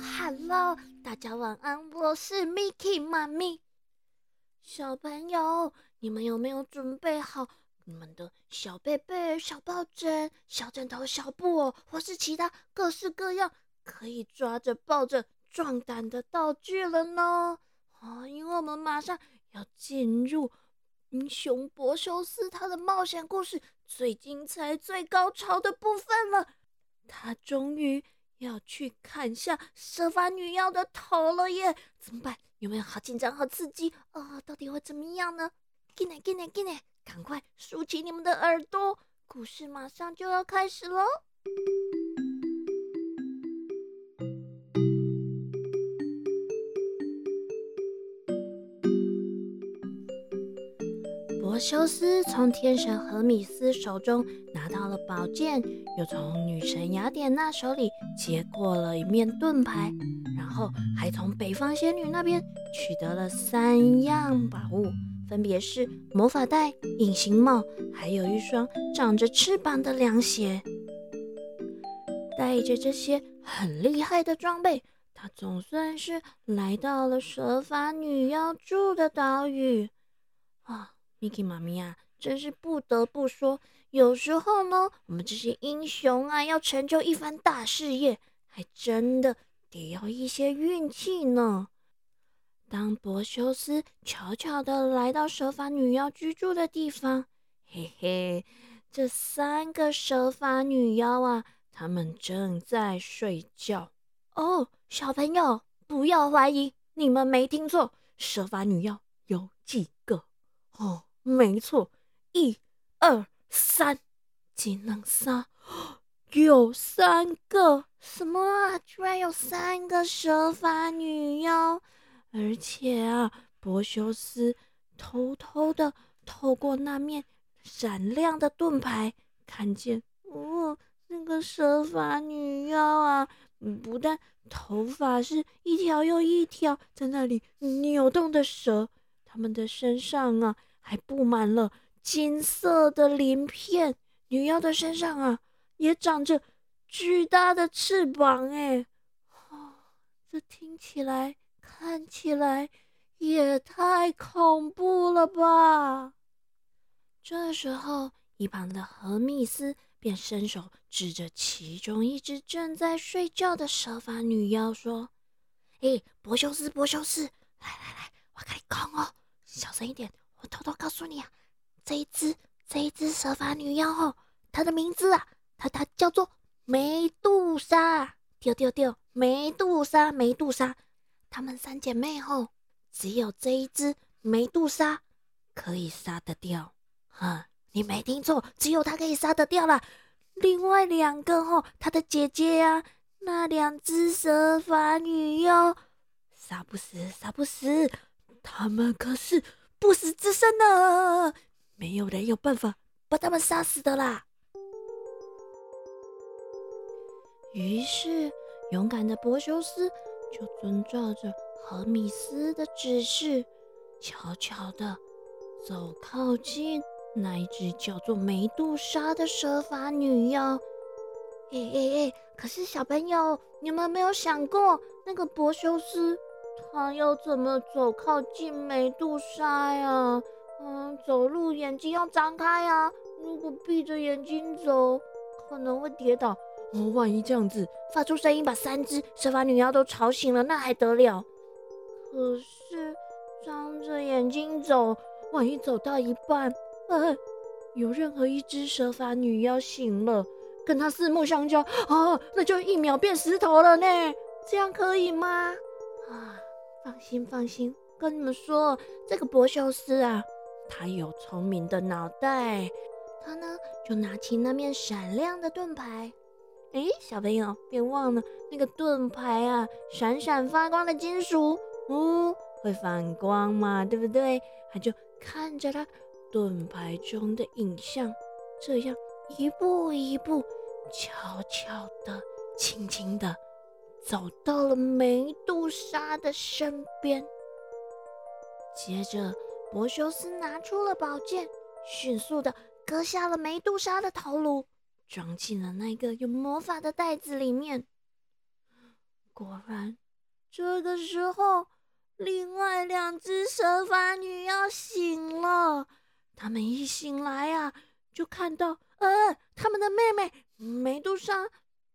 Hello，大家晚安，我是 Miki 妈咪。小朋友，你们有没有准备好你们的小被被、小抱枕、小枕头、小布偶，或是其他各式各样可以抓着抱着壮胆的道具了呢？啊，因为我们马上要进入英雄博修斯他的冒险故事最精彩、最高潮的部分了。他终于。要去砍下蛇发女妖的头了耶！怎么办？有没有好紧张、好刺激啊？到底会怎么样呢？进来，进来，进来！赶快竖起你们的耳朵，故事马上就要开始喽！修斯从天神荷米斯手中拿到了宝剑，又从女神雅典娜手里接过了一面盾牌，然后还从北方仙女那边取得了三样宝物，分别是魔法袋、隐形帽，还有一双长着翅膀的凉鞋。带着这些很厉害的装备，他总算是来到了蛇发女妖住的岛屿啊！Miki 妈咪啊，真是不得不说，有时候呢，我们这些英雄啊，要成就一番大事业，还真的得要一些运气呢。当柏修斯悄悄的来到蛇发女妖居住的地方，嘿嘿，这三个蛇发女妖啊，她们正在睡觉。哦，小朋友，不要怀疑，你们没听错，蛇发女妖有几个哦。没错，一、二、三，技能三，有三个什么啊？居然有三个蛇发女妖！而且啊，柏修斯偷偷的透过那面闪亮的盾牌，看见哦，那个蛇发女妖啊，不但头发是一条又一条在那里扭动的蛇，他们的身上啊。还布满了金色的鳞片，女妖的身上啊也长着巨大的翅膀，哎，哦，这听起来、看起来也太恐怖了吧！这时候，一旁的何密斯便伸手指着其中一只正在睡觉的蛇发女妖说：“哎，博修斯，博修斯，来来来，我跟你讲哦，小声一点。”我偷偷告诉你啊，这一只这一只蛇发女妖哦，她的名字啊，她她叫做梅杜莎，丢丢丢，梅杜莎，梅杜莎，她们三姐妹哦，只有这一只梅杜莎可以杀得掉，哈，你没听错，只有她可以杀得掉啦。另外两个哦，她的姐姐呀，那两只蛇发女妖杀不死，杀不死，她们可是。不死之身呢？没有人有办法把他们杀死的啦。于是，勇敢的柏修斯就遵照着荷米斯的指示，悄悄的走靠近那一只叫做梅杜莎的蛇发女妖。哎哎哎！可是小朋友，你们没有想过，那个柏修斯？他要怎么走靠近美杜莎呀？嗯，走路眼睛要张开呀。如果闭着眼睛走，可能会跌倒。哦，万一这样子发出声音，把三只蛇发女妖都吵醒了，那还得了？可是张着眼睛走，万一走到一半，呃，有任何一只蛇发女妖醒了，跟他四目相交，啊，那就一秒变石头了呢。这样可以吗？放心，放心，跟你们说，这个博修斯啊，他有聪明的脑袋。他呢，就拿起那面闪亮的盾牌。哎，小朋友，别忘了那个盾牌啊，闪闪发光的金属，哦，会反光嘛，对不对？他就看着他盾牌中的影像，这样一步一步，悄悄的，轻轻的。走到了梅杜莎的身边，接着柏修斯拿出了宝剑，迅速的割下了梅杜莎的头颅，装进了那个有魔法的袋子里面。果然，这个时候，另外两只蛇发女要醒了。他们一醒来呀，就看到，呃，他们的妹妹美杜莎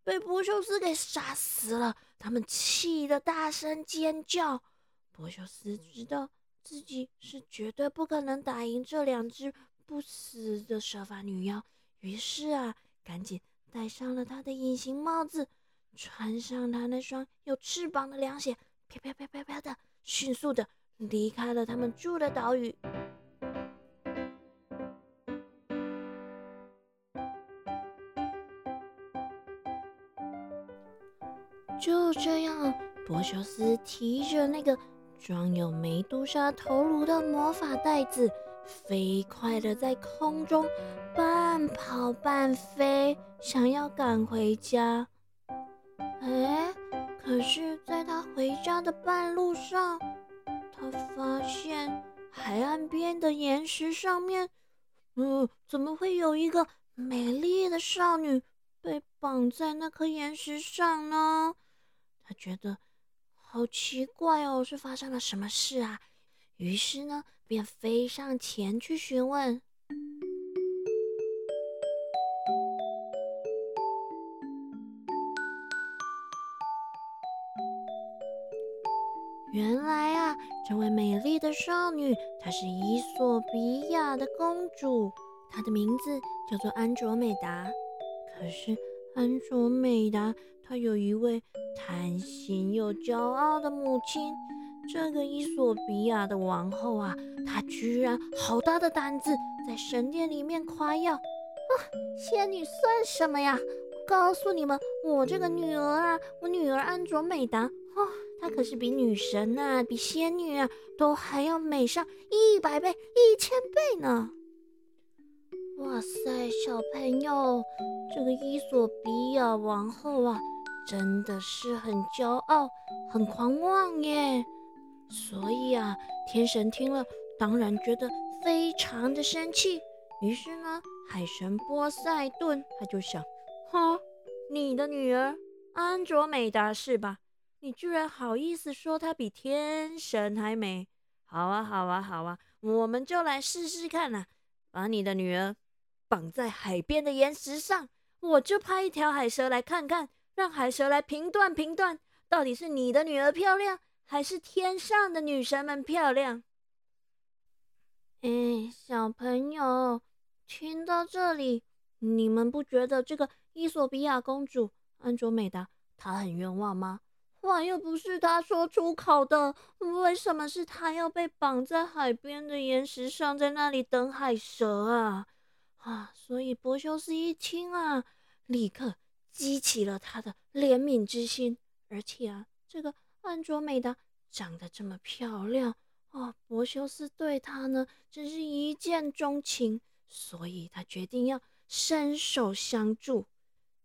被波修斯给杀死了。他们气得大声尖叫。波修斯知道自己是绝对不可能打赢这两只不死的蛇发女妖，于是啊，赶紧戴上了他的隐形帽子。穿上他那双有翅膀的凉鞋，飘飘飘飘飘的，迅速的离开了他们住的岛屿。就这样，波修斯提着那个装有梅杜莎头颅的魔法袋子，飞快的在空中半跑半飞，想要赶回家。哎，可是，在他回家的半路上，他发现海岸边的岩石上面，嗯，怎么会有一个美丽的少女被绑在那颗岩石上呢？他觉得好奇怪哦，是发生了什么事啊？于是呢，便飞上前去询问。原来啊，这位美丽的少女，她是伊索比亚的公主，她的名字叫做安卓美达。可是安卓美达她有一位贪心又骄傲的母亲，这个伊索比亚的王后啊，她居然好大的胆子，在神殿里面夸耀啊，仙女算什么呀？告诉你们，我这个女儿啊，我女儿安卓美达啊。她可是比女神呐，比仙女啊，都还要美上一百倍、一千倍呢！哇塞，小朋友，这个伊索比亚王后啊，真的是很骄傲、很狂妄耶！所以啊，天神听了当然觉得非常的生气。于是呢，海神波塞顿他就想：哈，你的女儿安卓美达是吧？你居然好意思说她比天神还美？好啊，好啊，好啊，我们就来试试看呐！把你的女儿绑在海边的岩石上，我就派一条海蛇来看看，让海蛇来评断评断，到底是你的女儿漂亮，还是天上的女神们漂亮？哎，小朋友，听到这里，你们不觉得这个伊索比亚公主安卓美达她很冤枉吗？话又不是她说出口的，为什么是她要被绑在海边的岩石上，在那里等海蛇啊？啊！所以波修斯一听啊，立刻激起了他的怜悯之心。而且啊，这个安卓美达长得这么漂亮啊，波修斯对她呢，真是一见钟情，所以他决定要伸手相助。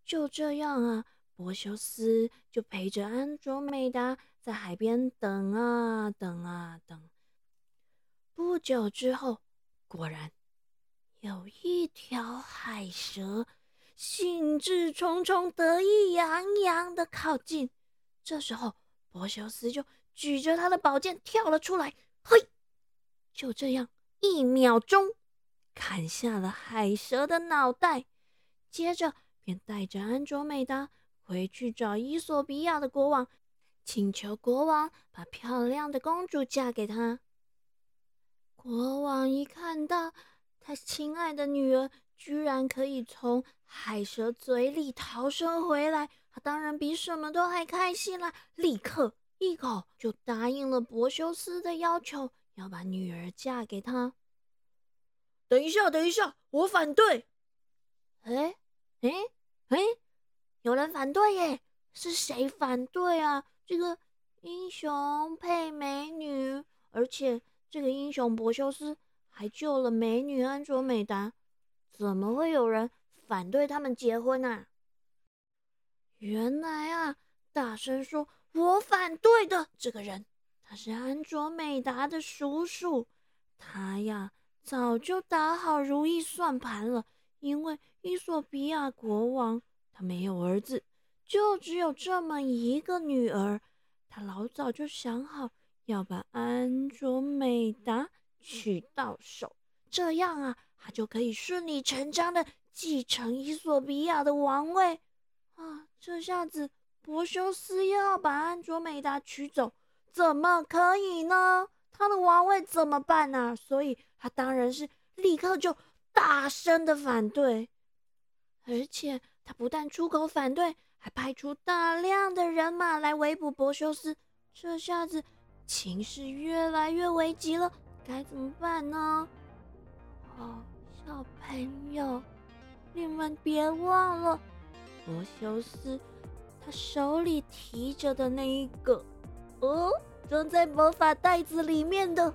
就这样啊。波修斯就陪着安卓美达在海边等啊等啊等。不久之后，果然有一条海蛇兴致冲冲、得意洋洋的靠近。这时候，波修斯就举着他的宝剑跳了出来，嘿，就这样一秒钟砍下了海蛇的脑袋，接着便带着安卓美达。回去找伊索比亚的国王，请求国王把漂亮的公主嫁给他。国王一看到他亲爱的女儿居然可以从海蛇嘴里逃生回来，他当然比什么都还开心啦！立刻一口就答应了博修斯的要求，要把女儿嫁给他。等一下，等一下，我反对！哎哎哎！有人反对耶？是谁反对啊？这个英雄配美女，而且这个英雄博修斯还救了美女安卓美达，怎么会有人反对他们结婚啊？原来啊，大声说“我反对”的这个人，他是安卓美达的叔叔。他呀，早就打好如意算盘了，因为伊索比亚国王。他没有儿子，就只有这么一个女儿，他老早就想好要把安卓美达娶到手，这样啊，他就可以顺理成章的继承伊索比亚的王位。啊，这下子柏修斯要把安卓美达娶走，怎么可以呢？他的王位怎么办呢？所以他当然是立刻就大声的反对，而且他不但出口反对，还派出大量的人马来围捕柏修斯。这下子情势越来越危急了，该怎么办呢？哦，小朋友，你们别忘了，罗修斯他手里提着的那一个，哦。装在魔法袋子里面的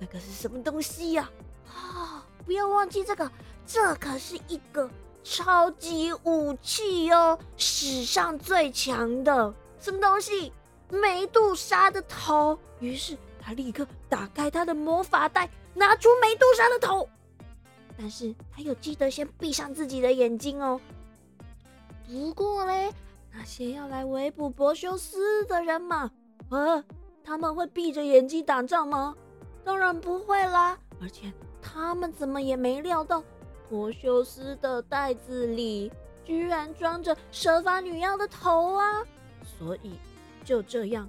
那个是什么东西呀？啊！不要忘记这个，这可是一个超级武器哦，史上最强的什么东西？梅杜莎的头。于是他立刻打开他的魔法袋，拿出梅杜莎的头。但是他有记得先闭上自己的眼睛哦。不过嘞，那些要来围捕柏修斯的人嘛，啊！他们会闭着眼睛打仗吗？当然不会啦！而且他们怎么也没料到，柏修斯的袋子里居然装着蛇发女妖的头啊！所以就这样，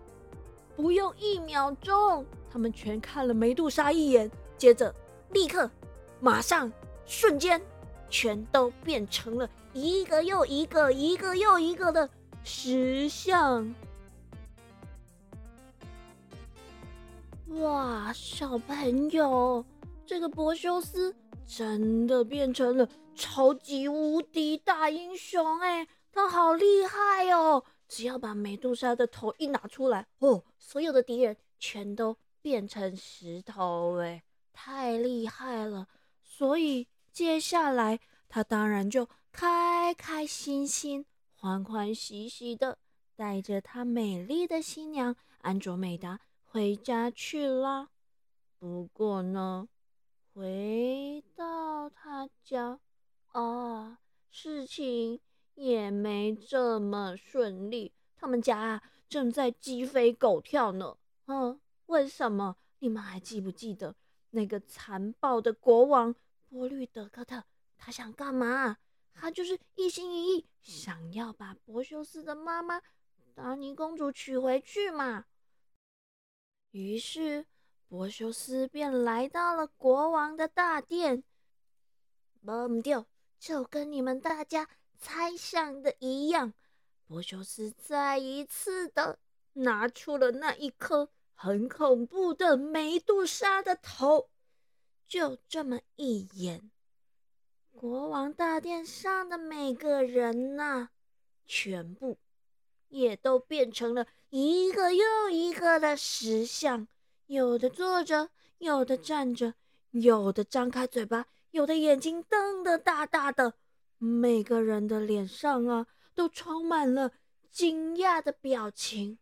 不用一秒钟，他们全看了梅杜莎一眼，接着立刻、马上、瞬间，全都变成了一个又一个、一个又一个的石像。哇，小朋友，这个柏修斯真的变成了超级无敌大英雄哎，他好厉害哦！只要把美杜莎的头一拿出来，哦，所有的敌人全都变成石头哎，太厉害了！所以接下来他当然就开开心心、欢欢喜喜的带着他美丽的新娘安卓美达。回家去啦。不过呢，回到他家啊，事情也没这么顺利。他们家啊，正在鸡飞狗跳呢。嗯，为什么？你们还记不记得那个残暴的国王波律德克特？他想干嘛？他就是一心一意想要把柏修斯的妈妈达尼公主娶回去嘛。于是，柏修斯便来到了国王的大殿。不丢，就跟你们大家猜想的一样，博修斯再一次的拿出了那一颗很恐怖的梅杜莎的头。就这么一眼，国王大殿上的每个人呐，全部。也都变成了一个又一个的石像，有的坐着，有的站着，有的张开嘴巴，有的眼睛瞪得大大的。每个人的脸上啊，都充满了惊讶的表情。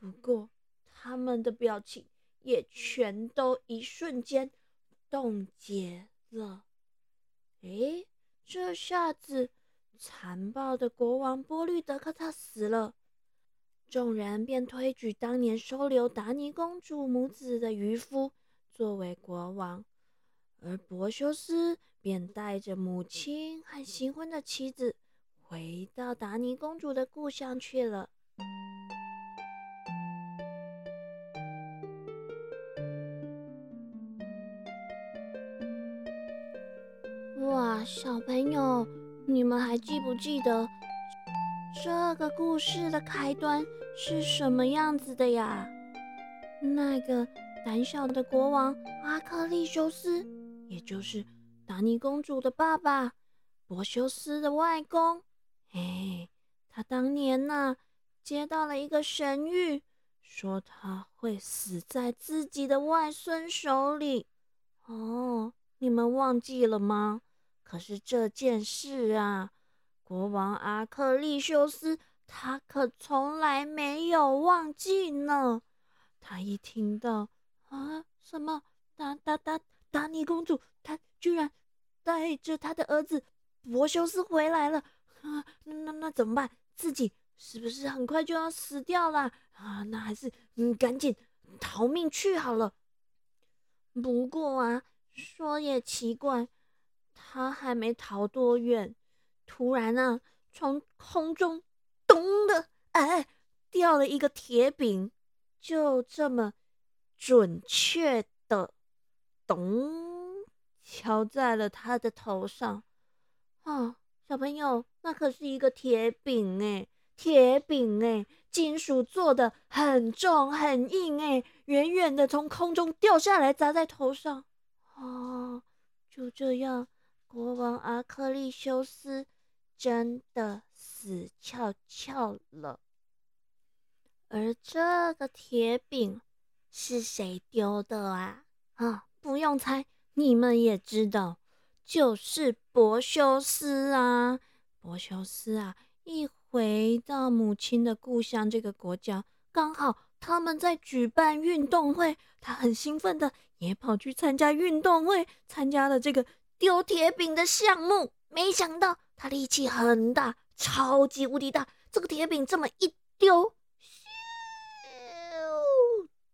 不过，他们的表情也全都一瞬间冻结了。诶，这下子。残暴的国王波律德克特死了，众人便推举当年收留达尼公主母子的渔夫作为国王，而柏修斯便带着母亲和新婚的妻子回到达尼公主的故乡去了。小朋友！你们还记不记得这个故事的开端是什么样子的呀？那个胆小的国王阿克利修斯，也就是达尼公主的爸爸，柏修斯的外公。哎，他当年呢接到了一个神谕，说他会死在自己的外孙手里。哦，你们忘记了吗？可是这件事啊，国王阿克利修斯他可从来没有忘记呢。他一听到啊，什么达达达达尼公主，她居然带着他的儿子柏修斯回来了啊，那那那怎么办？自己是不是很快就要死掉了啊？那还是嗯，赶紧逃命去好了。不过啊，说也奇怪，他还没逃多远，突然啊，从空中咚的，哎，掉了一个铁饼，就这么准确的咚敲在了他的头上。啊，小朋友，那可是一个铁饼哎，铁饼哎，金属做的，很重很硬哎。远远的从空中掉下来，砸在头上。哦，就这样，国王阿克利修斯真的死翘翘了。而这个铁饼是谁丢的啊？啊，不用猜，你们也知道，就是柏修斯啊。柏修斯啊，一回到母亲的故乡这个国家，刚好。他们在举办运动会，他很兴奋的也跑去参加运动会，参加了这个丢铁饼的项目。没想到他力气很大，超级无敌大，这个铁饼这么一丢，咻，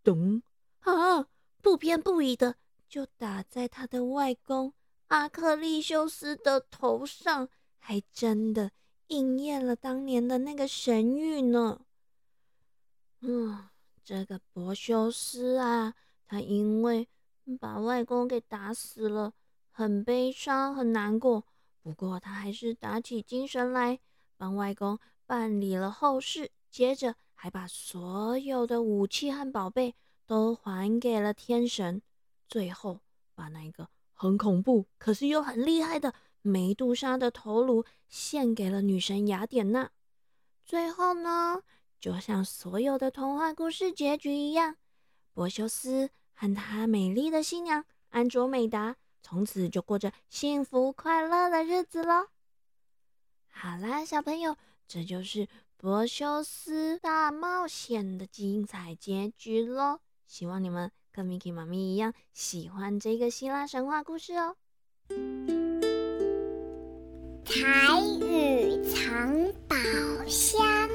咚啊，不偏不倚的就打在他的外公阿克利修斯的头上，还真的应验了当年的那个神谕呢。嗯。这个博修斯啊，他因为把外公给打死了，很悲伤，很难过。不过他还是打起精神来，帮外公办理了后事，接着还把所有的武器和宝贝都还给了天神，最后把那个很恐怖可是又很厉害的梅杜莎的头颅献给了女神雅典娜。最后呢？就像所有的童话故事结局一样，柏修斯和他美丽的新娘安卓美达从此就过着幸福快乐的日子喽。好啦，小朋友，这就是柏修斯大冒险的精彩结局喽。希望你们跟 Miki 妈咪一样喜欢这个希腊神话故事哦。彩雨藏宝箱。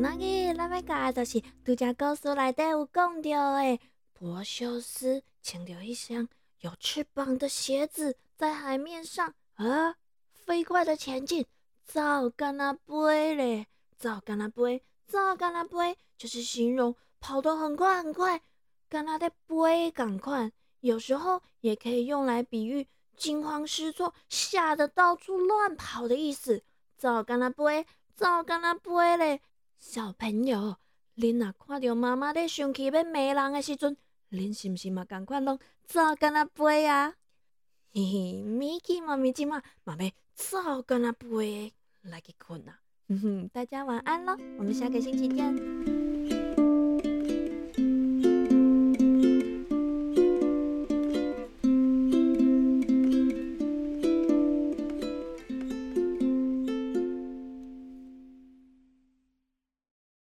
那个咱要教的就是独家故事内底有讲到的，柏修斯穿着一双有翅膀的鞋子，在海面上啊飞快的前进，走干那飞嘞，走干那飞，走干那飞，就是形容跑得很快很快，干那在飞赶快。有时候也可以用来比喻惊慌失措、吓得到处乱跑的意思。走干那飞，走干那飞嘞。小朋友，恁若看到妈妈在生气要骂人的时阵，恁是毋是嘛赶快拢走干那飞啊？嘿嘿，米奇妈咪今嘛嘛要走干那飞来去困啊！哼哼，大家晚安咯，我们下个星期见。